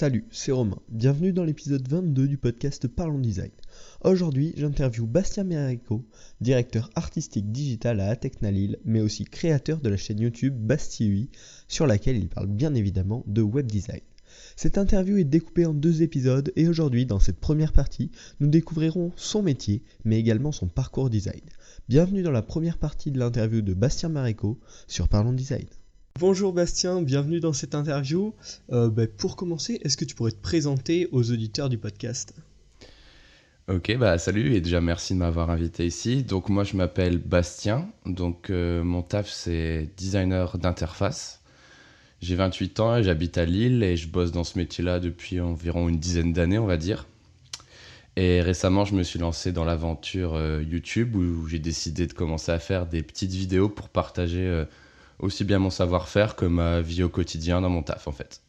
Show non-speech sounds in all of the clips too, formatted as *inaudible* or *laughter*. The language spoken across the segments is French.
Salut, c'est Romain. Bienvenue dans l'épisode 22 du podcast Parlons Design. Aujourd'hui, j'interviewe Bastien Mérico, directeur artistique digital à Atecna Lille, mais aussi créateur de la chaîne YouTube Bastille, sur laquelle il parle bien évidemment de web design. Cette interview est découpée en deux épisodes et aujourd'hui, dans cette première partie, nous découvrirons son métier, mais également son parcours design. Bienvenue dans la première partie de l'interview de Bastien Maréco sur Parlons Design. Bonjour Bastien, bienvenue dans cette interview. Euh, bah, pour commencer, est-ce que tu pourrais te présenter aux auditeurs du podcast? Ok, bah salut et déjà merci de m'avoir invité ici. Donc moi je m'appelle Bastien, donc euh, mon taf c'est designer d'interface. J'ai 28 ans et j'habite à Lille et je bosse dans ce métier-là depuis environ une dizaine d'années on va dire. Et récemment je me suis lancé dans l'aventure euh, YouTube où j'ai décidé de commencer à faire des petites vidéos pour partager aussi bien mon savoir-faire que ma vie au quotidien dans mon taf en fait.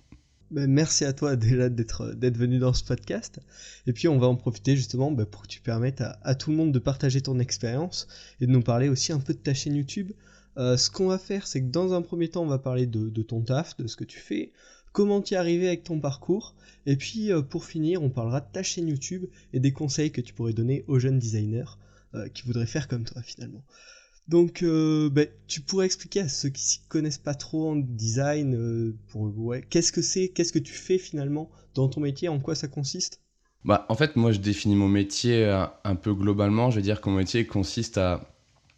Ben, merci à toi *laughs* déjà d'être venu dans ce podcast. Et puis on va en profiter justement ben, pour que tu permettes à, tout le monde de partager ton expérience et de nous parler aussi un peu de ta chaîne YouTube. Euh, ce qu'on va faire, c'est que dans un premier temps, on va parler de, ton taf, de ce que tu fais, comment tu es arrivé avec ton parcours. Et puis euh, pour finir, on parlera de ta chaîne YouTube et des conseils que tu pourrais donner aux jeunes designers euh, qui voudraient faire comme toi finalement. Donc, euh, ben, tu pourrais expliquer à ceux qui s'y connaissent pas trop en design, euh, pour, ouais, qu'est-ce que c'est, qu'est-ce que tu fais finalement dans ton métier, en quoi ça consiste? Bah, En fait, moi, je définis mon métier euh, un, peu globalement. Je veux dire que mon métier consiste à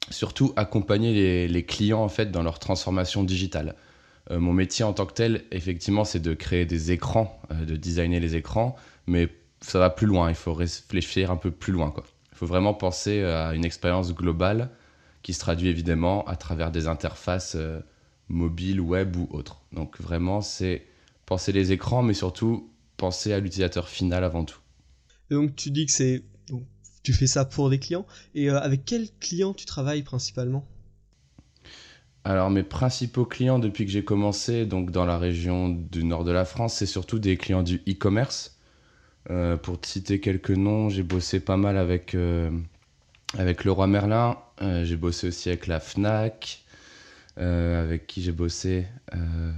surtout accompagner les, clients en fait dans leur transformation digitale. mon métier en tant que tel, effectivement, c'est de créer des écrans, de designer les écrans, mais ça va plus loin. Il faut réfléchir un peu plus loin. Il faut vraiment penser à une expérience globale qui se traduit évidemment à travers des interfaces euh, mobiles, web ou autres. Donc vraiment, c'est penser les écrans, mais surtout penser à l'utilisateur final avant tout. Et donc tu dis que c'est tu fais ça pour des clients et euh, avec quels clients tu travailles principalement? Alors mes principaux clients depuis que j'ai commencé donc dans la région du nord de la France, c'est surtout des clients du e-commerce. Euh, pour te citer quelques noms, j'ai bossé pas mal avec avec Leroy Merlin, euh, j'ai bossé aussi avec la Fnac, euh, avec qui j'ai bossé. Euh,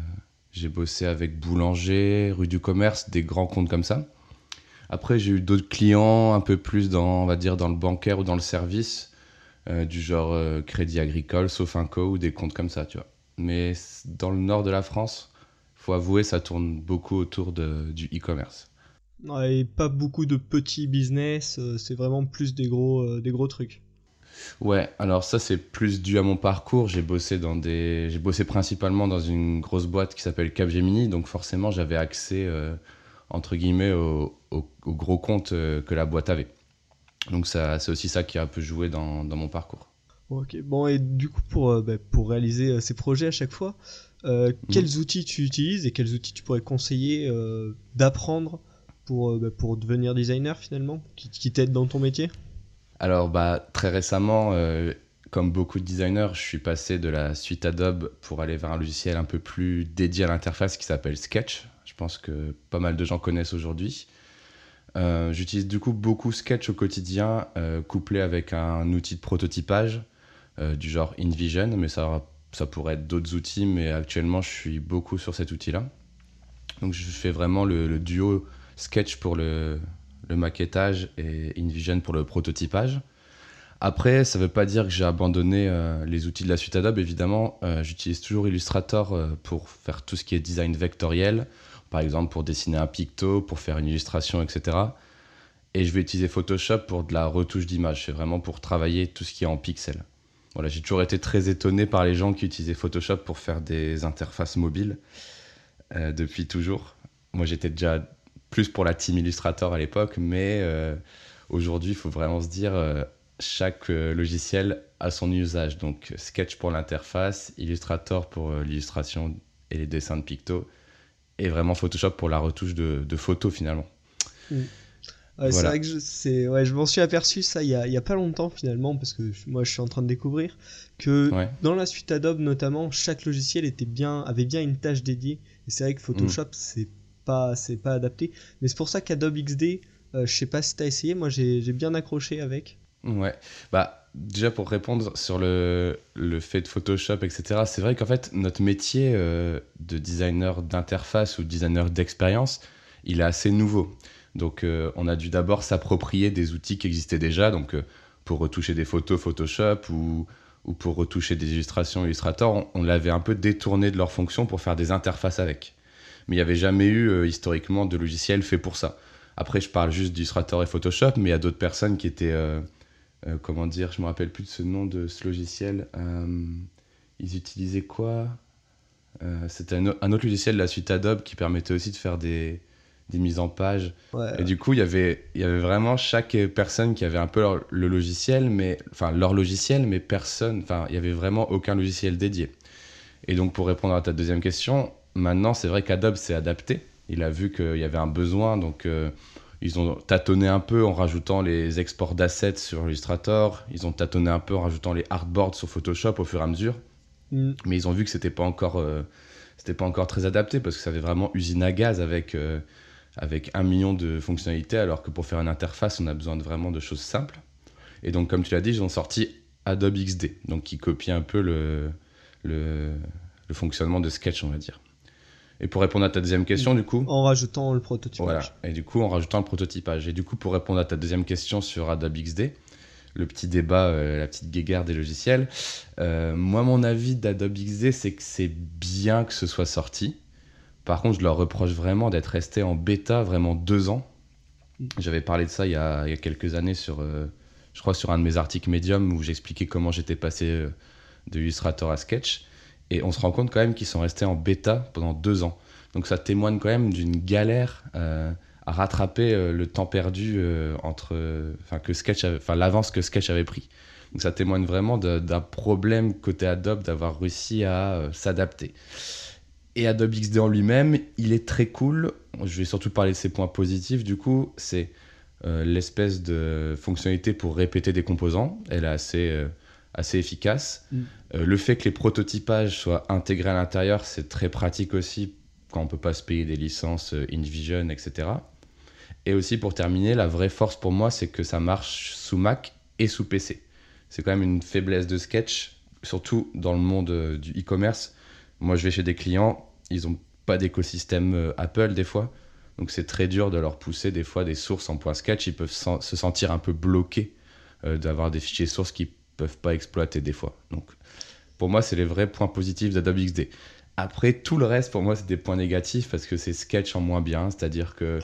j'ai bossé avec Boulanger, rue du Commerce, des grands comptes comme ça. Après, j'ai eu d'autres clients un peu plus dans, on va dire, dans le bancaire ou dans le service, du genre Crédit Agricole, Sofinco ou des comptes comme ça, tu vois. Mais dans le nord de la France, faut avouer, ça tourne beaucoup autour de, du e-commerce. Et pas beaucoup de petits business, c'est vraiment plus des gros, des gros trucs. Ouais, alors ça c'est plus dû à mon parcours. J'ai bossé dans des, j'ai bossé principalement dans une grosse boîte qui s'appelle Capgemini, donc forcément j'avais accès euh, entre guillemets au, gros compte euh, que la boîte avait. Donc ça, c'est aussi ça qui a un peu joué dans, dans mon parcours. Ok, bon et du coup pour, euh, bah, pour réaliser ces projets à chaque fois, quels mhm. outils tu utilises et quels outils tu pourrais conseiller d'apprendre pour, bah, pour devenir designer finalement, qui, t'aident dans ton métier? Alors, bah, très récemment, euh, comme beaucoup de designers, je suis passé de la suite Adobe pour aller vers un logiciel un peu plus dédié à l'interface qui s'appelle Sketch. Je pense que pas mal de gens connaissent aujourd'hui. Euh, j'utilise du coup beaucoup Sketch au quotidien, euh, couplé avec un outil de prototypage du genre InVision, mais ça, ça pourrait être d'autres outils, mais actuellement je suis beaucoup sur cet outil-là. Donc je fais vraiment le duo Sketch pour le, le maquettage et InVision pour le prototypage. Après, ça ne veut pas dire que j'ai abandonné euh, les outils de la suite Adobe, évidemment. Euh, j'utilise toujours Illustrator euh, pour faire tout ce qui est design vectoriel, par exemple pour dessiner un picto, pour faire une illustration, etc. Et je vais utiliser Photoshop pour de la retouche d'image. C'est vraiment pour travailler tout ce qui est en pixels. Voilà, j'ai toujours été très étonné par les gens qui utilisaient Photoshop pour faire des interfaces mobiles depuis toujours. Moi, j'étais déjà plus pour la team Illustrator à l'époque, mais euh, aujourd'hui, il faut vraiment se dire, euh, chaque euh, logiciel a son usage. Donc Sketch pour l'interface, Illustrator pour l'illustration et les dessins de picto, et vraiment Photoshop pour la retouche de, photos finalement. Mm. C'est vrai que je, ouais, je m'en suis aperçu ça il y, a, y, a, pas longtemps finalement, parce que moi je suis en train de découvrir que dans la suite Adobe notamment, chaque logiciel était bien, avait bien une tâche dédiée. Et c'est vrai que Photoshop, mm. c'est pas, c'est pas adapté. Mais c'est pour ça qu'Adobe XD, euh, je sais pas si tu as essayé, moi j'ai bien accroché avec. Ouais, bah déjà pour répondre sur le, le fait de Photoshop, etc., c'est vrai qu'en fait notre métier euh, de designer d'interface ou designer d'expérience il est assez nouveau. Donc on a dû d'abord s'approprier des outils qui existaient déjà, donc pour retoucher des photos Photoshop ou, ou pour retoucher des illustrations Illustrator, on, l'avait un peu détourné de leur fonction pour faire des interfaces avec. Mais il n'y avait jamais eu historiquement de logiciel fait pour ça. Après, je parle juste d'Illustrator et Photoshop, mais il y a d'autres personnes qui étaient euh, comment dire, je me rappelle plus de ce nom de ce logiciel. Euh, ils utilisaient quoi euh, C'était un, autre logiciel de la suite Adobe qui permettait aussi de faire des, des mises en page. et du coup, il y avait, il y avait vraiment chaque personne qui avait un peu le logiciel, mais enfin leur logiciel, mais personne, enfin il y avait vraiment aucun logiciel dédié. Et donc pour répondre à ta deuxième question, maintenant c'est vrai qu'Adobe s'est adapté. Il a vu qu'il y avait un besoin, donc ils ont tâtonné un peu en rajoutant les exports d'assets sur Illustrator. Ils ont tâtonné un peu en rajoutant les artboards sur Photoshop au fur et à mesure. Mm. Mais ils ont vu que c'était pas encore, euh, c'était pas encore très adapté parce que ça avait vraiment usine à gaz avec euh, avec un million de fonctionnalités, alors que pour faire une interface, on a besoin de vraiment de choses simples. Et donc, comme tu l'as dit, ils ont sorti Adobe XD, donc qui copie un peu le, le, le fonctionnement de Sketch, on va dire. Et pour répondre à ta deuxième question, du coup. En rajoutant le prototypage. Voilà. Et du coup, en rajoutant le prototypage. Et du coup, pour répondre à ta deuxième question sur Adobe XD, le petit débat, euh, la petite guéguerre des logiciels, euh, moi, mon avis d'Adobe XD, c'est que c'est bien que ce soit sorti. Par contre, je leur reproche vraiment d'être resté en bêta vraiment deux ans. J'avais parlé de ça il y a, il y a quelques années sur, euh, je crois, sur un de mes articles Medium où j'expliquais comment j'étais passé de Illustrator à Sketch. Et on se rend compte quand même qu'ils sont restés en bêta pendant deux ans. Donc ça témoigne quand même d'une galère euh, à rattraper euh, le temps perdu euh, entre, enfin que Sketch, enfin l'avance que Sketch avait pris. Donc ça témoigne vraiment d'un problème côté Adobe d'avoir réussi à s'adapter. Et Adobe XD en lui-même, il est très cool. Je vais surtout parler de ses points positifs. Du coup, c'est l'espèce de fonctionnalité pour répéter des composants. Elle est assez assez efficace. Mm. Euh, le fait que les prototypages soient intégrés à l'intérieur, c'est très pratique aussi quand on peut pas se payer des licences euh, InVision, etc. Et aussi pour terminer, la vraie force pour moi, c'est que ça marche sous Mac et sous PC. C'est quand même une faiblesse de Sketch, surtout dans le monde euh, du e-commerce. Moi, je vais chez des clients, ils n'ont pas d'écosystème Apple des fois. Donc c'est très dur de leur pousser des fois des sources en point sketch. Ils peuvent se sentir un peu bloqués d'avoir des fichiers sources qui peuvent pas exploiter des fois. Donc, pour moi, c'est les vrais points positifs d'Adobe XD. Après, tout le reste, pour moi, c'est des points négatifs parce que c'est sketch en moins bien, c'est-à-dire que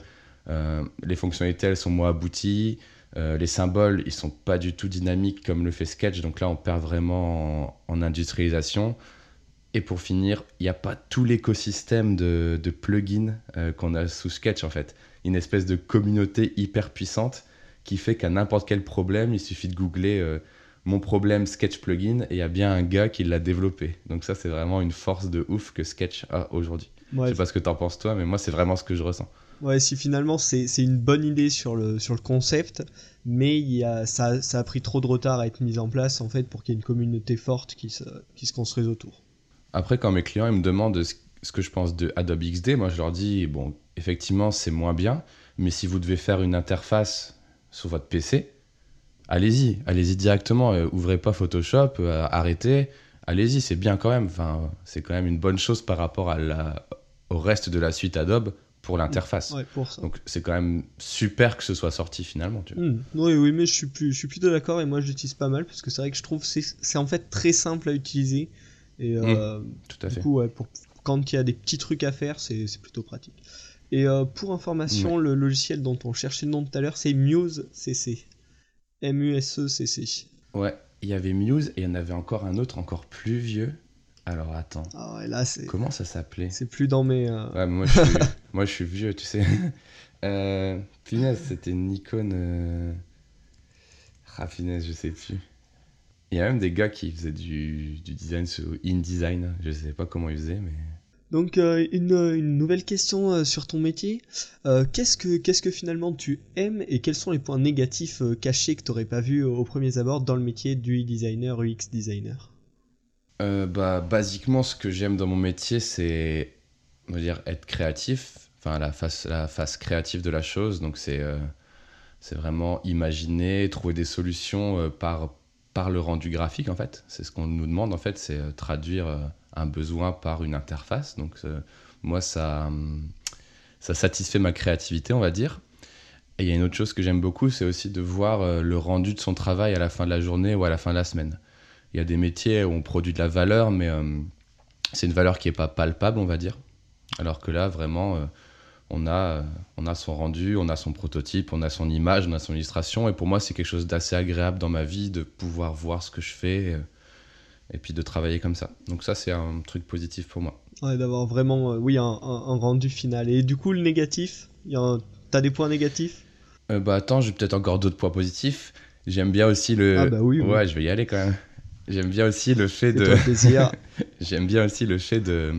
euh, les fonctionnalités, elles sont moins abouties, euh, les symboles, ils sont pas du tout dynamiques comme le fait Sketch, donc là, on perd vraiment en, industrialisation. Et pour finir, il n'y a pas tout l'écosystème de, plugins euh, qu'on a sous Sketch, en fait. Une espèce de communauté hyper puissante qui fait qu'à n'importe quel problème, il suffit de googler mon problème Sketch plugin et il y a bien un gars qui l'a développé. Donc ça, c'est vraiment une force de ouf que Sketch a aujourd'hui. Je sais pas ce que t'en penses toi, mais moi, c'est vraiment ce que je ressens. Ouais, si finalement c'est une bonne idée sur le, sur le concept, mais il y a, ça, ça, a pris trop de retard à être mis en place en fait pour qu'il y ait une communauté forte qui se, qui se construise autour. Après, quand mes clients ils me demandent ce, ce que je pense de Adobe XD, moi je leur dis bon, effectivement c'est moins bien, mais si vous devez faire une interface sur votre PC, allez-y, allez-y directement, euh, ouvrez pas Photoshop, euh, arrêtez, allez-y, c'est bien quand même. Enfin, c'est quand même une bonne chose par rapport à la, au reste de la suite Adobe pour l'interface. Donc c'est quand même super que ce soit sorti finalement. Tu hmm. Oui, oui, mais je suis, plus, je suis plutôt d'accord et moi je l'utilise pas mal parce que c'est vrai que je trouve c'est c'est en fait très simple à utiliser et euh, hmm. tout à fait. Coup, pour, quand il y a des petits trucs à faire, c'est plutôt pratique. Et pour information, le logiciel dont on cherchait le nom tout à l'heure, c'est Muse CC. M-U-S-E-C-C. Ouais, il y avait Muse et il y en avait encore un autre encore plus vieux. Alors attends. Ah ouais, là c'est. Comment ça s'appelait? C'est plus dans mes. Euh, ouais, moi je, suis... *laughs* moi je suis vieux, tu sais. *laughs* euh, c'était Nikon. Euh... Ah, je sais plus. Il y a même des gars qui faisaient du, du design sur InDesign. Je sais pas comment ils faisaient, mais. Donc euh, une, nouvelle question euh, sur ton métier. Euh, qu'est-ce, que, qu'est-ce que finalement tu aimes et quels sont les points négatifs cachés que tu n'aurais pas vu au premier abord dans le métier du designer UX designer? Bah, Basiquement, ce que j'aime dans mon métier, c'est dire, être créatif, enfin la face, la face créative de la chose. Donc c'est, c'est vraiment imaginer, trouver des solutions par, par le rendu graphique en fait. C'est ce qu'on nous demande en fait, c'est traduire un besoin par une interface. Donc, euh, moi, ça, ça satisfait ma créativité, on va dire. Et il y a une autre chose que j'aime beaucoup, c'est aussi de voir euh, le rendu de son travail à la fin de la journée ou à la fin de la semaine. Il y a des métiers où on produit de la valeur, mais euh, c'est une valeur qui n'est pas palpable, on va dire. Alors que là, vraiment, euh, on, a, on a son rendu, on a son prototype, on a son image, on a son illustration. Et pour moi, c'est quelque chose d'assez agréable dans ma vie de pouvoir voir ce que je fais et puis de travailler comme ça. Donc ça, c'est un truc positif pour moi. Ouais, d'avoir vraiment, oui, un, rendu final. Et du coup, le négatif, t'as des points négatifs? Euh, Bah attends, j'ai peut-être encore d'autres points positifs. J'aime bien aussi le... Ah bah oui, Ouais, je vais y aller quand même. J'aime bien aussi le fait de... *laughs* J'aime bien aussi le fait de,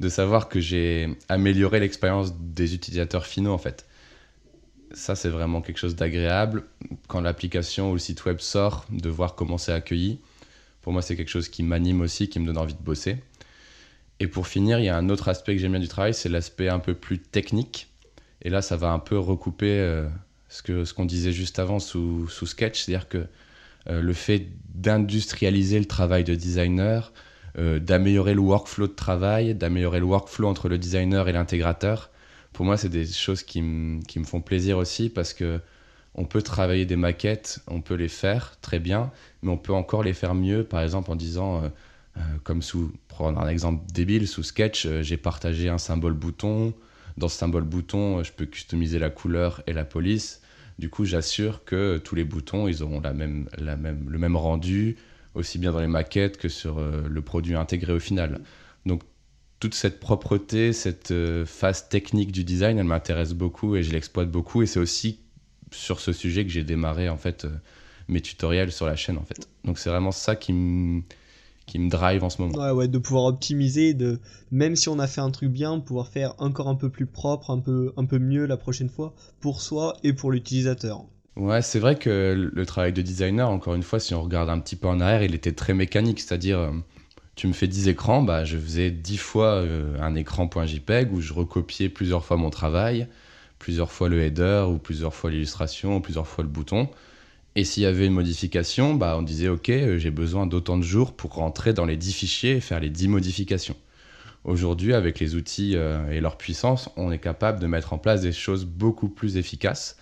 de savoir que j'ai amélioré l'expérience des utilisateurs finaux en fait. Ça, c'est vraiment quelque chose d'agréable. Quand l'application ou le site web sort, de voir comment c'est accueilli. Pour moi, c'est quelque chose qui m'anime aussi, qui me donne envie de bosser. Et pour finir, il y a un autre aspect que j'aime bien du travail, c'est l'aspect un peu plus technique. Et là, ça va un peu recouper euh, ce qu'on ce qu'on disait juste avant sous, sous Sketch, c'est-à-dire que euh, le fait d'industrialiser le travail de designer, euh, d'améliorer le workflow de travail, d'améliorer le workflow entre le designer et l'intégrateur, pour moi, c'est des choses qui, qui me font plaisir aussi parce que on peut travailler des maquettes, on peut les faire très bien, mais on peut encore les faire mieux, par exemple en disant euh, comme sous, prendre un exemple débile, sous Sketch, euh, j'ai partagé un symbole bouton. Dans ce symbole bouton, euh, je peux customiser la couleur et la police. Du coup, j'assure que tous les boutons, ils auront la même, la même, le même rendu, aussi bien dans les maquettes que sur le produit intégré au final. Donc, toute cette propreté, cette phase technique du design, elle m'intéresse beaucoup et je l'exploite beaucoup. Et c'est aussi sur ce sujet que j'ai démarré en fait mes tutoriels sur la chaîne en fait. Donc, c'est vraiment ça qui me qui me drive en ce moment. Ouais, ouais, de pouvoir optimiser, de même si on a fait un truc bien, pouvoir faire encore un peu plus propre, un peu, un peu mieux la prochaine fois pour soi et pour l'utilisateur. Ouais, c'est vrai que le travail de designer, encore une fois, si on regarde un petit peu en arrière, il était très mécanique, c'est-à-dire euh, tu me fais 10 écrans, bah, je faisais 10 fois euh, un écran.jpeg où je recopiais plusieurs fois mon travail, plusieurs fois le header ou plusieurs fois l'illustration ou plusieurs fois le bouton. Et s'il y avait une modification, bah, on disait OK, euh, j'ai besoin d'autant de jours pour rentrer dans les 10 fichiers et faire les 10 modifications. Aujourd'hui, avec les outils euh, et leur puissance, on est capable de mettre en place des choses beaucoup plus efficaces.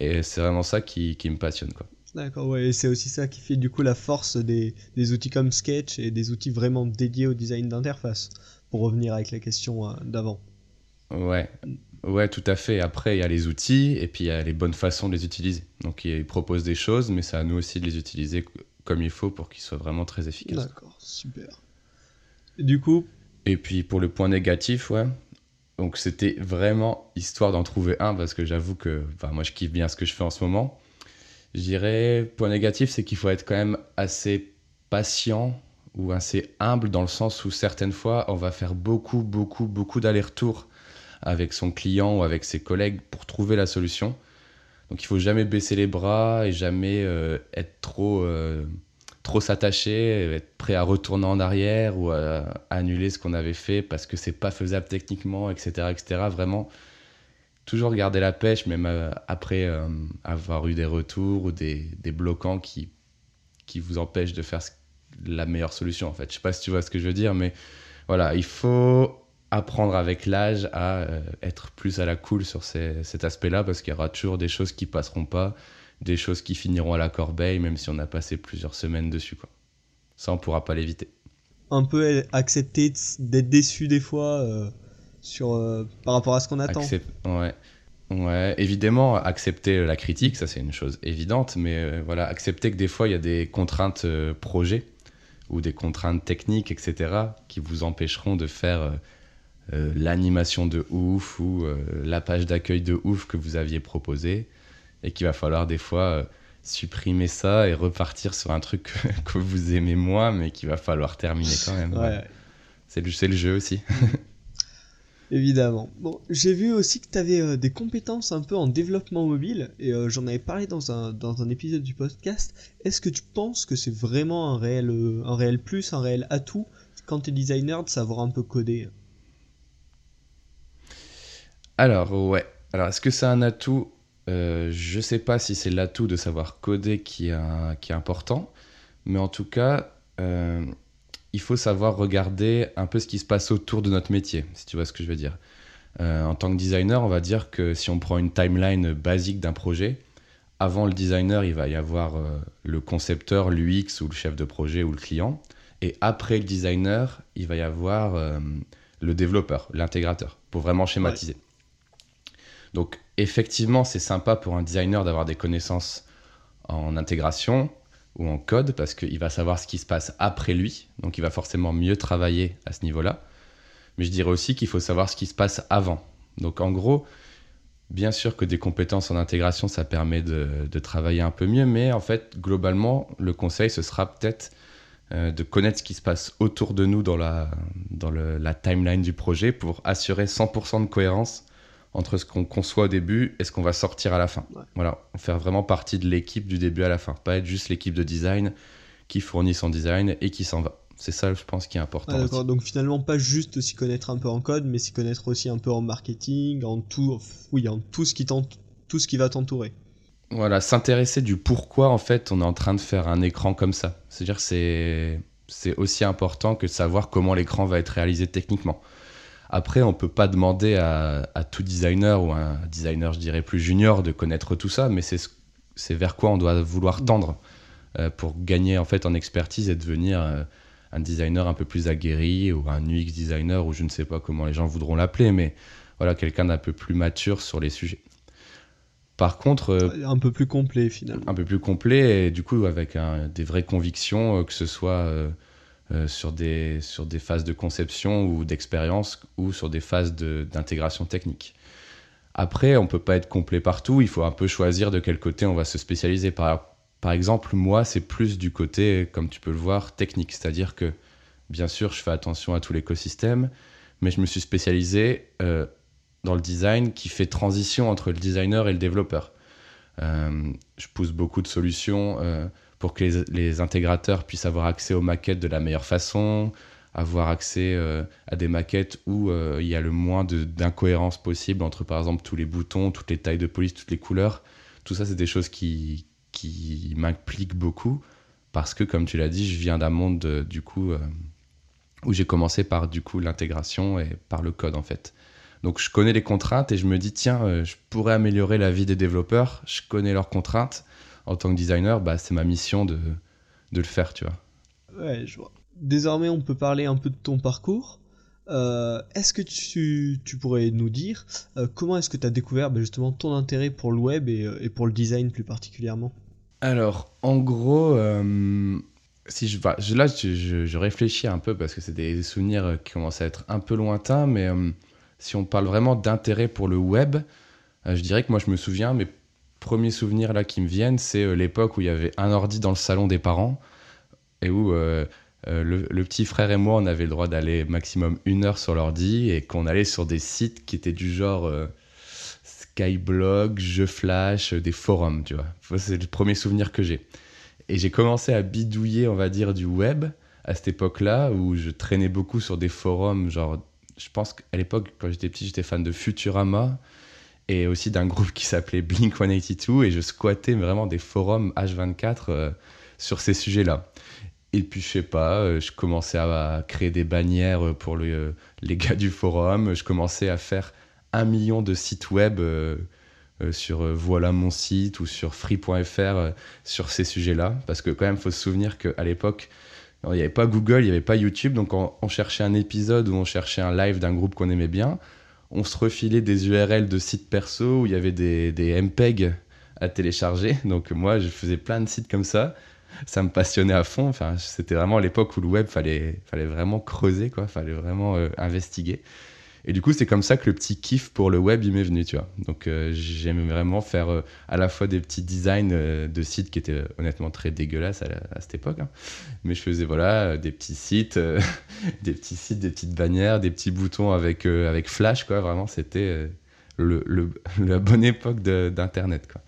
Et c'est vraiment ça qui, qui me passionne. D'accord, ouais, et c'est aussi ça qui fait du coup la force des, des, outils comme Sketch et des outils vraiment dédiés au design d'interface, pour revenir avec la question euh, d'avant. Ouais, Ouais, tout à fait. Après, il y a les outils et puis il y a les bonnes façons de les utiliser. Donc, ils proposent des choses, mais c'est à nous aussi de les utiliser comme il faut pour qu'ils soient vraiment très efficaces. D'accord, super. du coup Et puis, pour le point négatif, ouais. Donc, c'était vraiment histoire d'en trouver un parce que j'avoue que moi, je kiffe bien ce que je fais en ce moment. Je dirais, point négatif, c'est qu'il faut être quand même assez patient ou assez humble dans le sens où certaines fois, on va faire beaucoup, beaucoup, beaucoup d'allers-retours avec son client ou avec ses collègues pour trouver la solution. Donc il faut jamais baisser les bras et jamais euh, être trop, euh, trop s'attacher, être prêt à retourner en arrière ou à, annuler ce qu'on avait fait parce que c'est pas faisable techniquement, etc., etc. Vraiment, toujours garder la pêche, même euh, après avoir eu des retours ou des, des, bloquants qui, qui vous empêchent de faire la meilleure solution en fait. Je sais pas si tu vois ce que je veux dire, mais voilà, il faut apprendre avec l'âge à euh, être plus à la cool sur cet aspect-là parce qu'il y aura toujours des choses qui passeront pas, des choses qui finiront à la corbeille même si on a passé plusieurs semaines dessus. Quoi. Ça, on pourra pas l'éviter. Un peu accepter d'être déçu des fois euh, sur, euh, par rapport à ce qu'on attend. ouais. Ouais, évidemment, accepter la critique, ça c'est une chose évidente, mais voilà, accepter que des fois il y a des contraintes projets ou des contraintes techniques, etc., qui vous empêcheront de faire euh, l'animation de ouf ou euh, la page d'accueil de ouf que vous aviez proposé et qu'il va falloir des fois euh, supprimer ça et repartir sur un truc *laughs* que, vous aimez moins mais qu'il va falloir terminer quand même. C'est le, le jeu aussi. *laughs* Évidemment. Bon, j'ai vu aussi que tu avais des compétences un peu en développement mobile et j'en avais parlé dans un, dans un épisode du podcast. Est-ce que tu penses que c'est vraiment un réel, un réel plus, un réel atout quand tu es designer de savoir un peu coder? Alors, ouais. Alors, est-ce que c'est un atout? Euh, Je sais pas si c'est l'atout de savoir coder qui est, qui est important, mais en tout cas, euh, il faut savoir regarder un peu ce qui se passe autour de notre métier, si tu vois ce que je veux dire. en tant que designer, on va dire que si on prend une timeline basique d'un projet, avant le designer, il va y avoir le concepteur, l'UX ou le chef de projet ou le client. Et après le designer, il va y avoir le développeur, l'intégrateur, pour vraiment schématiser. Donc effectivement, c'est sympa pour un designer d'avoir des connaissances en intégration ou en code parce qu'il va savoir ce qui se passe après lui, donc il va forcément mieux travailler à ce niveau-là. Mais je dirais aussi qu'il faut savoir ce qui se passe avant. Donc en gros, bien sûr que des compétences en intégration, ça permet de, travailler un peu mieux, mais en fait, globalement, le conseil, ce sera peut-être euh, de connaître ce qui se passe autour de nous dans la, dans la timeline du projet pour assurer 100% de cohérence entre ce qu'on conçoit au début et ce qu'on va sortir à la fin. Voilà, faire vraiment partie de l'équipe du début à la fin, pas être juste l'équipe de design qui fournit son design et qui s'en va. C'est ça, je pense, qui est important. d'accord, donc finalement, pas juste s'y connaître un peu en code, mais s'y connaître aussi un peu en marketing, en tout, oui, en tout ce qui, tout ce qui va t'entourer. Voilà, s'intéresser du pourquoi, en fait, on est en train de faire un écran comme ça. C'est-à-dire c'est c'est aussi important que de savoir comment l'écran va être réalisé techniquement. Après, on peut pas demander à, tout designer ou un designer, je dirais, plus junior de connaître tout ça, mais c'est vers quoi on doit vouloir mm. tendre euh, pour gagner en fait en expertise et devenir euh, un designer un peu plus aguerri ou un UX designer ou je ne sais pas comment les gens voudront l'appeler, mais voilà, quelqu'un d'un peu plus mature sur les sujets. Par contre, euh, un peu plus complet finalement. Un peu plus complet et du coup avec des vraies convictions, que ce soit euh, sur, des, sur des phases de conception ou d'expérience ou sur des phases d'intégration technique. Après, on peut pas être complet partout, il faut un peu choisir de quel côté on va se spécialiser. Par, par exemple, moi, c'est plus du côté, comme tu peux le voir, technique. C'est-à-dire que, bien sûr, je fais attention à tout l'écosystème, mais je me suis spécialisé euh, dans le design qui fait transition entre le designer et le développeur. Euh, je pousse beaucoup de solutions pour que les, intégrateurs puissent avoir accès aux maquettes de la meilleure façon, avoir accès euh, à des maquettes où euh, il y a le moins d'incohérence possible entre par exemple tous les boutons, toutes les tailles de police, toutes les couleurs. Tout ça, c'est des choses qui, qui m'impliquent beaucoup parce que, comme tu l'as dit, je viens d'un monde du coup euh, où j'ai commencé par du coup l'intégration et par le code en fait. Donc je connais les contraintes et je me dis tiens, je pourrais améliorer la vie des développeurs. Je connais leurs contraintes en tant que designer, bah, c'est ma mission de, de, le faire, tu vois. Ouais, je vois. Désormais, on peut parler un peu de ton parcours. Euh, est-ce que tu, tu, pourrais nous dire euh, comment est-ce que tu as découvert bah, justement ton intérêt pour le web et, euh, et, pour le design plus particulièrement? Alors, en gros, si je, bah, là, je, je, réfléchis un peu parce que c'est des souvenirs qui commencent à être un peu lointains, mais si on parle vraiment d'intérêt pour le web, je dirais que moi, je me souviens, mais premiers souvenirs là qui me viennent, c'est euh, l'époque où il y avait un ordi dans le salon des parents et où euh, euh, le, petit frère et moi, on avait le droit d'aller maximum une heure sur l'ordi et qu'on allait sur des sites qui étaient du genre Skyblog, Jeux Flash, des forums, tu vois. C'est le premier souvenir que j'ai. Et j'ai commencé à bidouiller, on va dire, du web à cette époque-là où je traînais beaucoup sur des forums, genre, je pense qu'à l'époque, quand j'étais petit, j'étais fan de Futurama et aussi d'un groupe qui s'appelait Blink 182 et je squattais vraiment des forums H24 euh, sur ces sujets-là. Et puis je sais pas, euh, je commençais à, créer des bannières pour le, les gars du forum, je commençais à faire un million de sites web euh, sur voilà mon site ou sur free.fr sur ces sujets-là. Parce que quand même faut se souvenir qu'à l'époque il n'y avait pas Google, il n'y avait pas YouTube, donc on cherchait un épisode ou on cherchait un live d'un groupe qu'on aimait bien on se refilait des URL de sites perso où il y avait des, des MPEG à télécharger. Donc moi, je faisais plein de sites comme ça. Ça me passionnait à fond. Enfin, c'était vraiment l'époque où le web fallait, fallait vraiment creuser, quoi. Fallait vraiment euh, investiguer. Et du coup, c'est comme ça que le petit kiff pour le web, il m'est venu, tu vois. Donc, euh, j'aimais vraiment faire euh, à la fois des petits designs euh, de sites qui étaient honnêtement très dégueulasses à, cette époque. Hein. Mais je faisais, voilà, des petits sites, *laughs* des petits sites, des petites bannières, des petits boutons avec, avec Flash, quoi. Vraiment, c'était le, *laughs* la bonne époque d'Internet, quoi.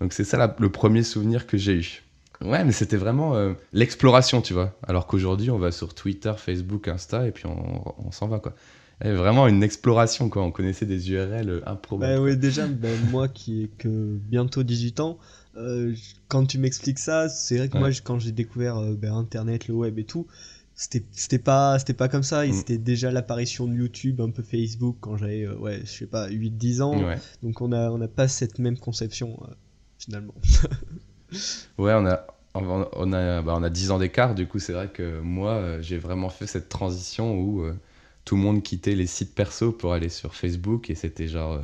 Donc, c'est ça le premier souvenir que j'ai eu. Ouais, mais c'était vraiment l'exploration, tu vois. Alors qu'aujourd'hui, on va sur Twitter, Facebook, Insta, et puis on, on s'en va, quoi vraiment une exploration, quoi. On connaissait des URL euh, improbables. Bah oui, déjà, ben, moi qui ai que bientôt 18 ans, euh, quand tu m'expliques ça, c'est vrai que moi, quand j'ai découvert euh, ben, Internet, le web et tout, c'était pas c'était pas comme ça, Mm. c'était déjà l'apparition de YouTube, un peu Facebook quand j'avais euh, ouais, je sais pas 8 10 ans. Ouais. Donc on a on a pas cette même conception euh, finalement. *laughs* Ouais, on a, on on a, bah, on a 10 ans d'écart, du coup, c'est vrai que moi, j'ai vraiment fait cette transition où euh, tout le monde quittait les sites perso pour aller sur Facebook et c'était genre euh,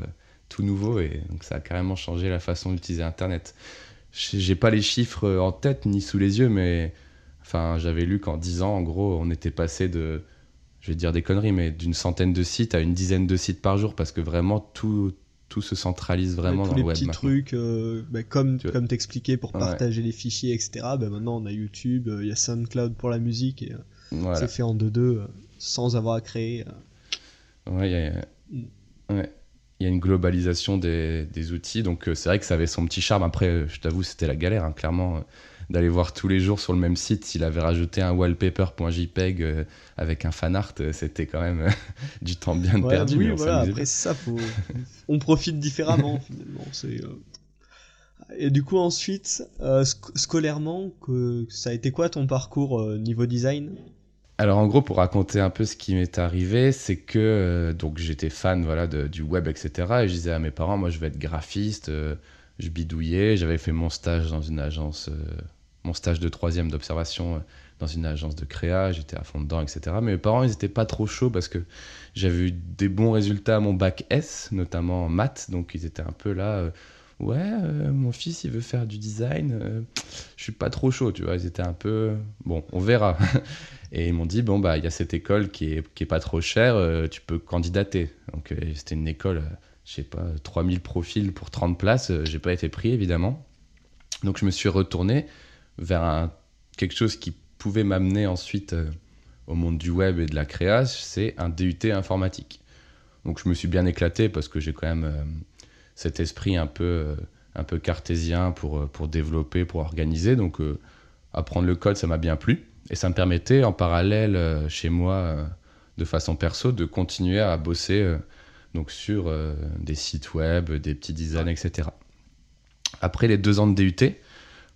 tout nouveau et donc ça a carrément changé la façon d'utiliser Internet. J'ai pas les chiffres en tête ni sous les yeux, mais enfin, j'avais lu qu'en 10 ans, en gros, on était passé de, je vais dire des conneries, mais d'une centaine de sites à une dizaine de sites par jour parce que vraiment tout, tout se centralise vraiment Ouais, dans tous les le web. petits maintenant. trucs euh, bah, comme Tu comme t'expliquais pour Ouais. partager les fichiers etc. Bah, maintenant on a YouTube, euh, il y a SoundCloud pour la musique et euh, Voilà. c'est fait en 2-2 euh, sans avoir à créer. euh. Ouais, il y a, Mm. ouais. Y a une globalisation des, des outils, donc euh, c'est vrai que ça avait son petit charme. Après, euh, je t'avoue, c'était la galère, hein, clairement, d'aller voir tous les jours sur le même site. S'il avait rajouté un wallpaper.jpg euh, avec un fan art, euh, c'était quand même euh, *laughs* du temps bien Ouais, perdu. oui, mais on voilà, après c'est ça, faut... on profite différemment *laughs* finalement. C'est, euh, Et du coup ensuite, sc- scolairement, que... ça a été quoi ton parcours niveau design? Alors en gros, pour raconter un peu ce qui m'est arrivé, c'est que euh, donc j'étais fan voilà du web, etc. Et je disais à mes parents, moi je vais être graphiste. euh, je bidouillais. J'avais fait mon stage dans une agence, euh, mon stage de troisième d'observation dans une agence de créa. J'étais à fond dedans, etc. Mais mes parents, ils étaient pas trop chauds parce que j'avais eu des bons résultats à mon bac S, notamment en maths. Donc ils étaient un peu là. Ouais, euh, mon fils, il veut faire du design. euh, je suis pas trop chaud, tu vois. Ils étaient un peu. Bon, on verra. *laughs* Et ils m'ont dit, bon, bah, il y a cette école qui est, qui est pas trop chère, euh, tu peux candidater. Donc, euh, c'était une école, je sais pas, 3000 profils pour 30 places. J'ai pas été pris, évidemment. Donc, je me suis retourné vers quelque chose qui pouvait m'amener ensuite au monde du web et de la création, c'est un DUT informatique. Donc, je me suis bien éclaté parce que j'ai quand même cet esprit un peu, euh, un peu cartésien pour, euh, pour développer, pour organiser. Donc, euh, apprendre le code, ça m'a bien plu. Et ça me permettait, en parallèle, chez moi, de façon perso, de continuer à bosser donc sur des sites web, des petits designs, etc. Après les deux ans de DUT,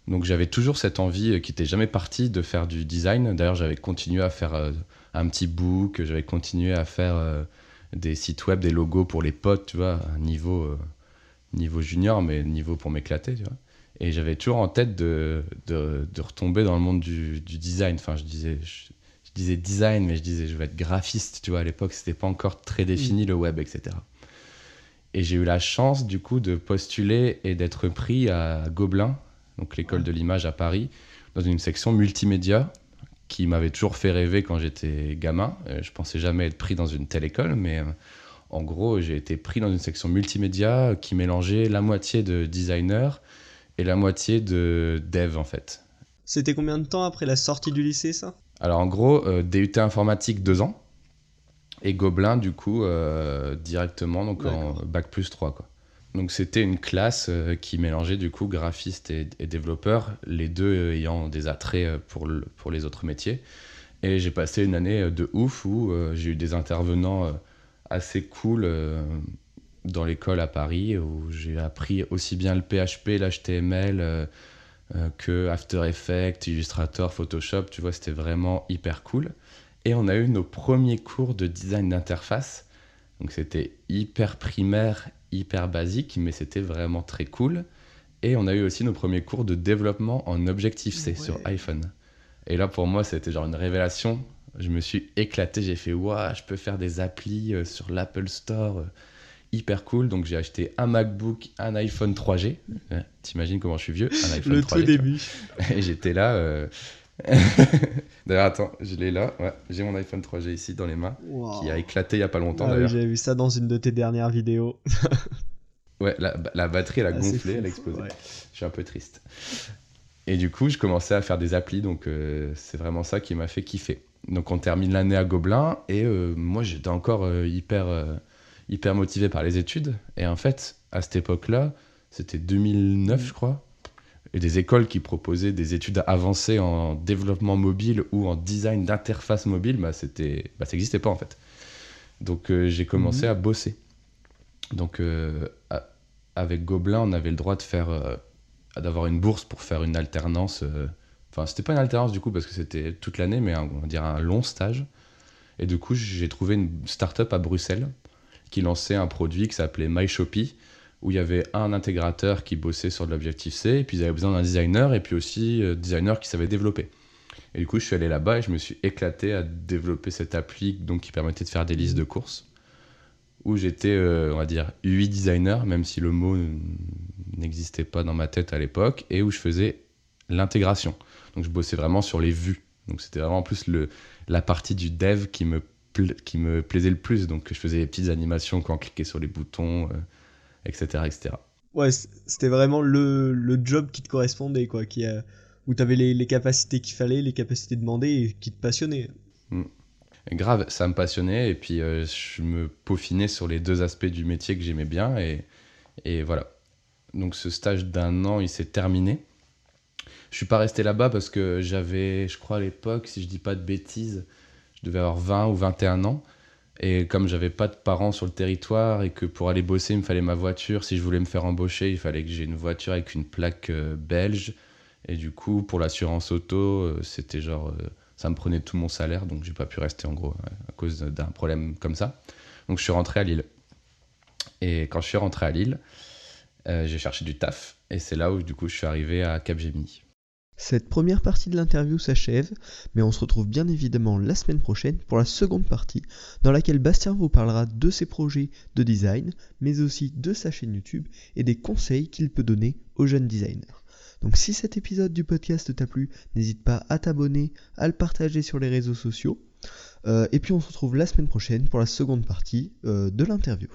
donc j'avais toujours cette envie qui n'était jamais partie de faire du design. D'ailleurs, j'avais continué à faire un petit book, j'avais continué à faire des sites web, des logos pour les potes, tu vois, à un niveau, niveau junior, mais niveau pour m'éclater, tu vois. Et j'avais toujours en tête de, de, de retomber dans le monde du, du design. Enfin, je disais, je, je disais design, mais je disais je vais être graphiste, tu vois. À l'époque, c'était pas encore très défini le web, etc. Et j'ai eu la chance, du coup, de postuler et d'être pris à Gobelin, donc l'école de l'image à Paris, dans une section multimédia qui m'avait toujours fait rêver quand j'étais gamin. Euh, je pensais jamais être pris dans une telle école, mais euh, en gros, j'ai été pris dans une section multimédia qui mélangeait la moitié de designer et la moitié de dev, en fait. C'était combien de temps après la sortie du lycée ça? Alors en gros, euh, DUT informatique deux ans et Gobelin du coup euh, directement donc en bac plus 3 quoi. Donc c'était une classe euh, qui mélangeait du coup graphiste et, et développeur, les deux ayant des attraits pour, le- pour les autres métiers. Et j'ai passé une année de ouf où j'ai eu des intervenants assez cool euh, dans l'école à Paris où j'ai appris aussi bien le PHP, l'HTML euh, euh, que After Effects, Illustrator, Photoshop. Tu vois, c'était vraiment hyper cool. Et on a eu nos premiers cours de design d'interface. Donc c'était hyper primaire, hyper basique, mais c'était vraiment très cool. Et on a eu aussi nos premiers cours de développement en Objective-C Ouais. sur iPhone. Et là, pour moi, c'était genre une révélation. Je me suis éclaté, j'ai fait, waouh, je peux faire des applis euh, sur l'Apple Store. euh, hyper cool. Donc j'ai acheté un MacBook, un iPhone 3G. Ouais, T'imagines comment je suis vieux Un iPhone Le 3G. tout début. *laughs* Et j'étais là. euh, *laughs* d'ailleurs, attends, je l'ai là. Ouais, j'ai mon iPhone 3G ici dans les mains, Wow. qui a éclaté il y a pas longtemps Ah d'ailleurs. j'avais vu ça dans une de tes dernières vidéos. *laughs* Ouais, la, la batterie elle a Ah, gonflé, fou. elle a explosé. Ouais. Je suis un peu triste. Et du coup, je commençais à faire des applis, donc euh, c'est vraiment ça qui m'a fait kiffer. Donc on termine l'année à Gobelin, et euh, moi j'étais encore euh, hyper, euh, hyper motivé par les études. Et en fait, à cette époque-là, c'était 2009 Mm. je crois, et des écoles qui proposaient des études avancées en développement mobile ou en design d'interface mobile, bah, c'était, bah, ça n'existait pas en fait. Donc j'ai commencé Mhm. à bosser. Donc à- avec Gobelin, on avait le droit de faire, d'avoir une bourse pour faire une alternance Enfin, c'était pas une alternance du coup parce que c'était toute l'année, mais on va dire un long stage. Et du coup, j'ai trouvé une start-up à Bruxelles qui lançait un produit qui s'appelait MyShopee, où il y avait un intégrateur qui bossait sur de l'Objective-C, et puis ils avaient besoin d'un designer, et puis aussi euh, designer qui savait développer. Et du coup, je suis allé là-bas et je me suis éclaté à développer cette appli donc, qui permettait de faire des listes de courses, où j'étais, euh, on va dire, UI designer, même si le mot n'existait pas dans ma tête à l'époque, et où je faisais l'intégration. Donc je bossais vraiment sur les vues. Donc c'était vraiment plus le, la partie du dev qui me, qui me plaisait le plus. Donc je faisais des petites animations quand on cliquait sur les boutons, etc., euh, etc. Ouais, c'était vraiment le, le, job qui te correspondait, quoi, qui a, où tu avais les, les capacités qu'il fallait, les capacités demandées et qui te passionnaient. Mm. Grave, ça me passionnait et puis euh, je me peaufinais sur les deux aspects du métier que j'aimais bien et, et voilà. Donc ce stage d'un an, il s'est terminé. Je suis pas resté là-bas parce que j'avais, je crois à l'époque, si je dis pas de bêtises, je devais avoir 20 ou 21 ans. Et comme j'avais pas de parents sur le territoire et que pour aller bosser, il me fallait ma voiture, si je voulais me faire embaucher, il fallait que j'ai une voiture avec une plaque euh, belge. Et du coup, pour l'assurance auto, euh, c'était genre, euh, ça me prenait tout mon salaire, donc j'ai pas pu rester en gros à cause d'un problème comme ça. Donc je suis rentré à Lille. Et quand je suis rentré à Lille, j'ai cherché du taf. Et c'est là où du coup je suis arrivé à Capgemini. Cette première partie de l'interview s'achève, mais on se retrouve bien évidemment la semaine prochaine pour la seconde partie, dans laquelle Bastien vous parlera de ses projets de design, mais aussi de sa chaîne YouTube et des conseils qu'il peut donner aux jeunes designers. Donc si cet épisode du podcast t'a plu, n'hésite pas à t'abonner, à le partager sur les réseaux sociaux. Euh, et puis on se retrouve la semaine prochaine pour la seconde partie euh, de l'interview.